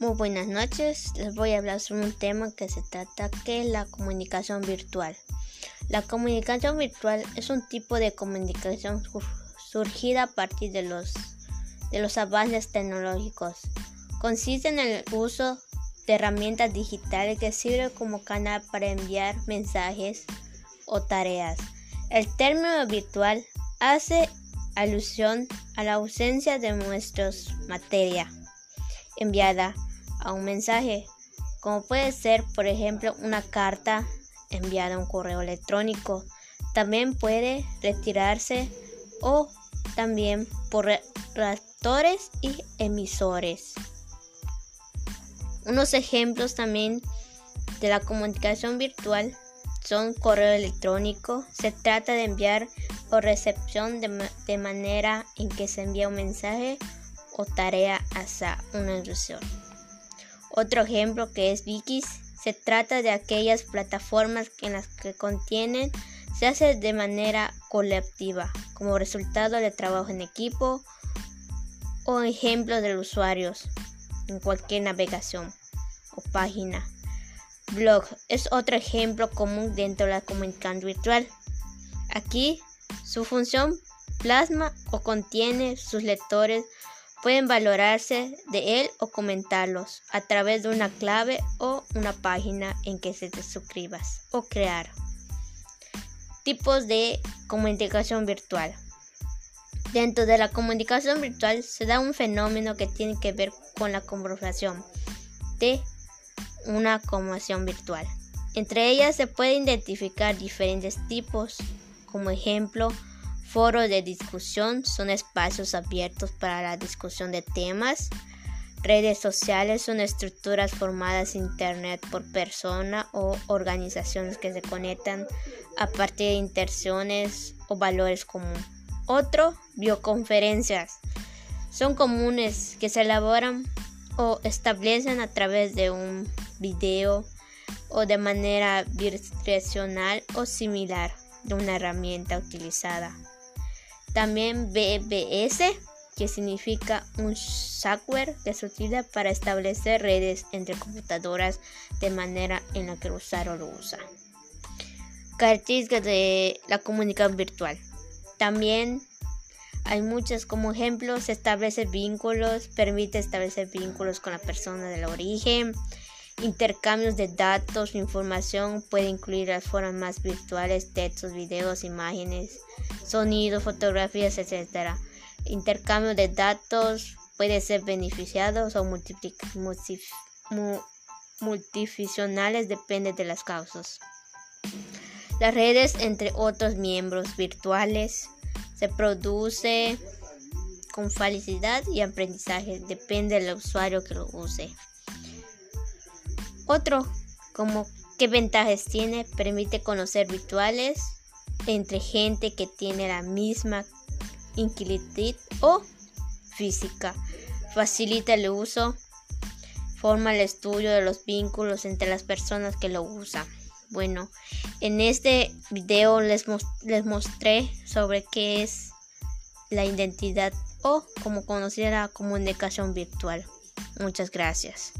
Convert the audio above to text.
Muy buenas noches, les voy a hablar sobre un tema que se trata que es la comunicación virtual. La comunicación virtual es un tipo de comunicación surgida a partir de los, de los avances tecnológicos. Consiste en el uso de herramientas digitales que sirven como canal para enviar mensajes o tareas. El término virtual hace alusión a la ausencia de nuestros materia enviada a un mensaje, como puede ser, por ejemplo, una carta enviada a un correo electrónico. También puede retirarse o también por reactores y emisores. Unos ejemplos también de la comunicación virtual son correo electrónico. Se trata de enviar o recepción de, de manera en que se envía un mensaje o tarea hacia una institución. Otro ejemplo que es Wikis se trata de aquellas plataformas en las que contienen se hace de manera colectiva como resultado de trabajo en equipo o ejemplos de usuarios en cualquier navegación o página. Blog es otro ejemplo común dentro de la comunicación virtual. Aquí su función plasma o contiene sus lectores pueden valorarse de él o comentarlos a través de una clave o una página en que se te suscribas o crear. Tipos de comunicación virtual. Dentro de la comunicación virtual se da un fenómeno que tiene que ver con la conversación de una comunicación virtual. Entre ellas se pueden identificar diferentes tipos, como ejemplo, Foros de discusión son espacios abiertos para la discusión de temas. Redes sociales son estructuras formadas en Internet por personas o organizaciones que se conectan a partir de intenciones o valores comunes. Otro, bioconferencias. Son comunes que se elaboran o establecen a través de un video o de manera bidireccional o similar de una herramienta utilizada. También BBS, que significa un software que se utiliza para establecer redes entre computadoras de manera en la que el usuario lo usa. Características de la comunicación virtual. También hay muchas como ejemplos, establece vínculos, permite establecer vínculos con la persona del origen, intercambios de datos, información, puede incluir las formas virtuales, textos, videos, imágenes, sonido, fotografías, etc. Intercambio de datos puede ser beneficiados o multifuncionales, depende de las causas. Las redes entre otros miembros virtuales se produce con felicidad y aprendizaje, depende del usuario que lo use. Otro, como qué ventajas tiene, permite conocer virtuales entre gente que tiene la misma inquietud o física. Facilita el uso, forma el estudio de los vínculos entre las personas que lo usan. Bueno, en este video les, les mostré sobre qué es la identidad o como conocida la comunicación virtual. Muchas gracias.